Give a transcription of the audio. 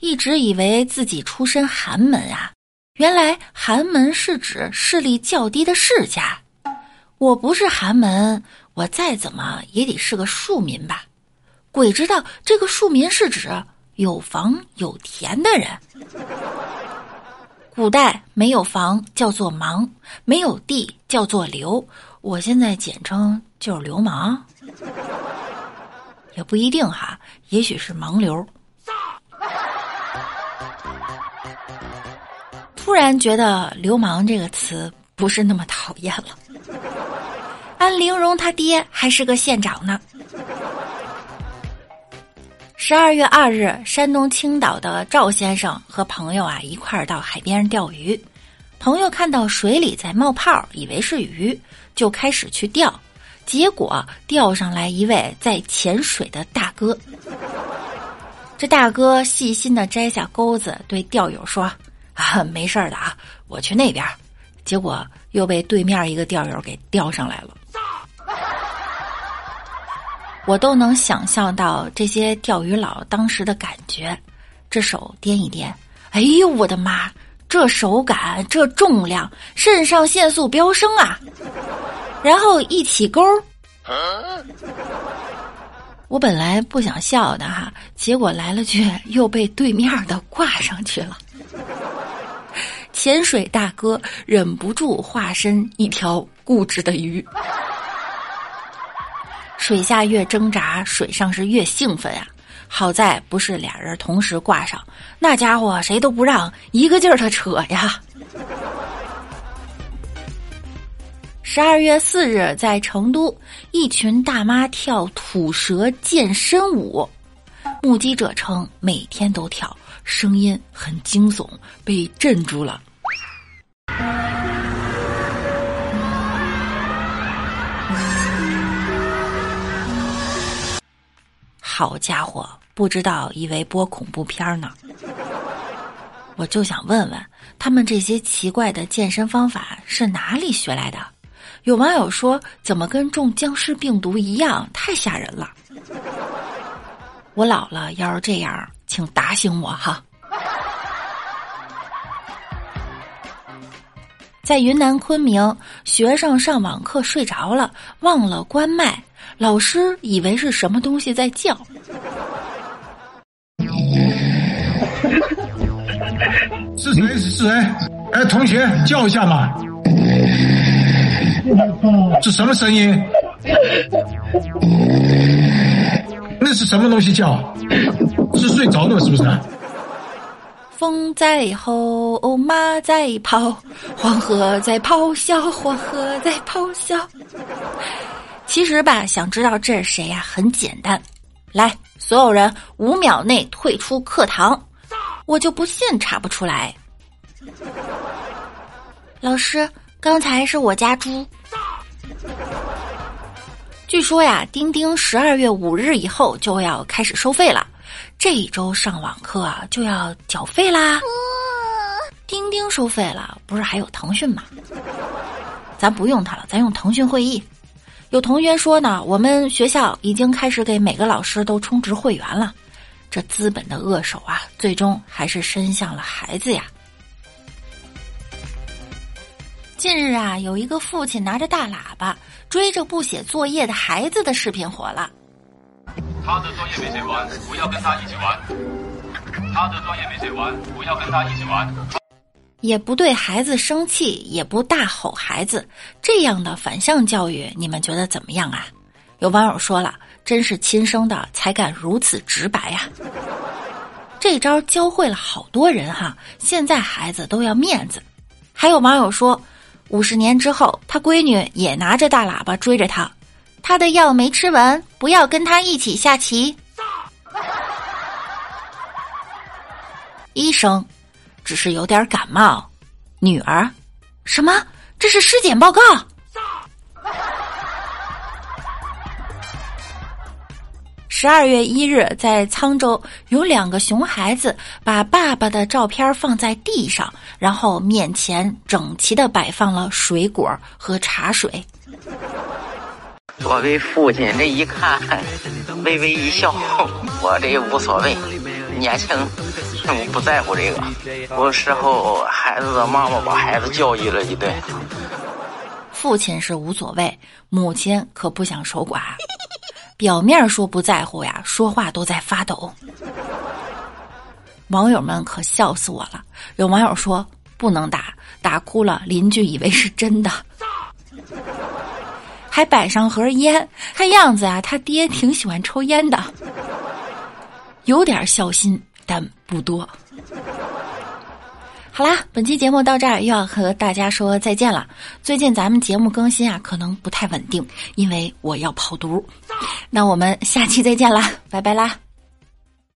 一直以为自己出身寒门啊，原来寒门是指势力较低的世家。我不是寒门，我再怎么也得是个庶民吧？鬼知道这个庶民是指有房有田的人。古代没有房叫做盲，没有地叫做流。我现在简称就是流氓，也不一定哈，也许是盲流。突然觉得“流氓”这个词不是那么讨厌了。安陵容他爹还是个县长呢。十二月二日，山东青岛的赵先生和朋友啊一块儿到海边钓鱼。朋友看到水里在冒泡，以为是鱼，就开始去钓。结果钓上来一位在潜水的大哥。这大哥细心的摘下钩子，对钓友说：“啊，没事的啊，我去那边。”结果又被对面一个钓友给钓上来了。我都能想象到这些钓鱼佬当时的感觉，这手掂一掂，哎呦我的妈，这手感，这重量，肾上腺素飙升啊！然后一起钩，我本来不想笑的哈，结果来了句又被对面的挂上去了。潜水大哥忍不住化身一条固执的鱼。水下越挣扎，水上是越兴奋啊！好在不是俩人同时挂上，那家伙谁都不让，一个劲儿的扯呀。十二月四日，在成都，一群大妈跳吐舌健身舞，目击者称每天都跳，声音很惊悚，被镇住了。好家伙，不知道以为播恐怖片呢。我就想问问他们这些奇怪的健身方法是哪里学来的？有网友说怎么跟中僵尸病毒一样，太吓人了。我老了要是这样，请打醒我哈。在云南昆明，学生上网课睡着了，忘了关麦。老师以为是什么东西在叫，是谁？是谁？哎，同学叫一下嘛！这什么声音？那是什么东西叫？是睡着了是不是？风在吼，马在跑，黄河在咆哮，黄河在咆哮。其实吧，想知道这是谁呀？很简单，来，所有人五秒内退出课堂，我就不信查不出来。老师，刚才是我家猪。据说呀，钉钉十二月五日以后就要开始收费了，这一周上网课啊就要缴费啦。钉钉收费了，不是还有腾讯吗？咱不用它了，咱用腾讯会议。有同学说呢，我们学校已经开始给每个老师都充值会员了。这资本的恶手啊，最终还是伸向了孩子呀。近日啊，有一个父亲拿着大喇叭追着不写作业的孩子的视频火了。他的作业没写完，不要跟他一起玩。他的作业没写完，不要跟他一起玩。也不对孩子生气，也不大吼孩子，这样的反向教育，你们觉得怎么样啊？有网友说了，真是亲生的才敢如此直白呀！这招教会了好多人哈，现在孩子都要面子。还有网友说，五十年之后，他闺女也拿着大喇叭追着他，他的药没吃完，不要跟他一起下棋。医生。只是有点感冒，女儿，什么？这是尸检报告。十二月一日，在沧州，有两个熊孩子把爸爸的照片放在地上，然后面前整齐的摆放了水果和茶水。作为父亲，这一看，微微一笑，我这无所谓。年轻，不在乎这个。有时候孩子的妈妈把孩子教育了一顿。父亲是无所谓，母亲可不想守寡。表面说不在乎呀，说话都在发抖。网友们可笑死我了！有网友说不能打，打哭了邻居以为是真的，还摆上盒烟，看样子啊，他爹挺喜欢抽烟的，有点孝心，但不多。好啦，本期节目到这儿又要和大家说再见了。最近咱们节目更新啊，可能不太稳定，因为我要跑毒。那我们下期再见啦，拜拜啦。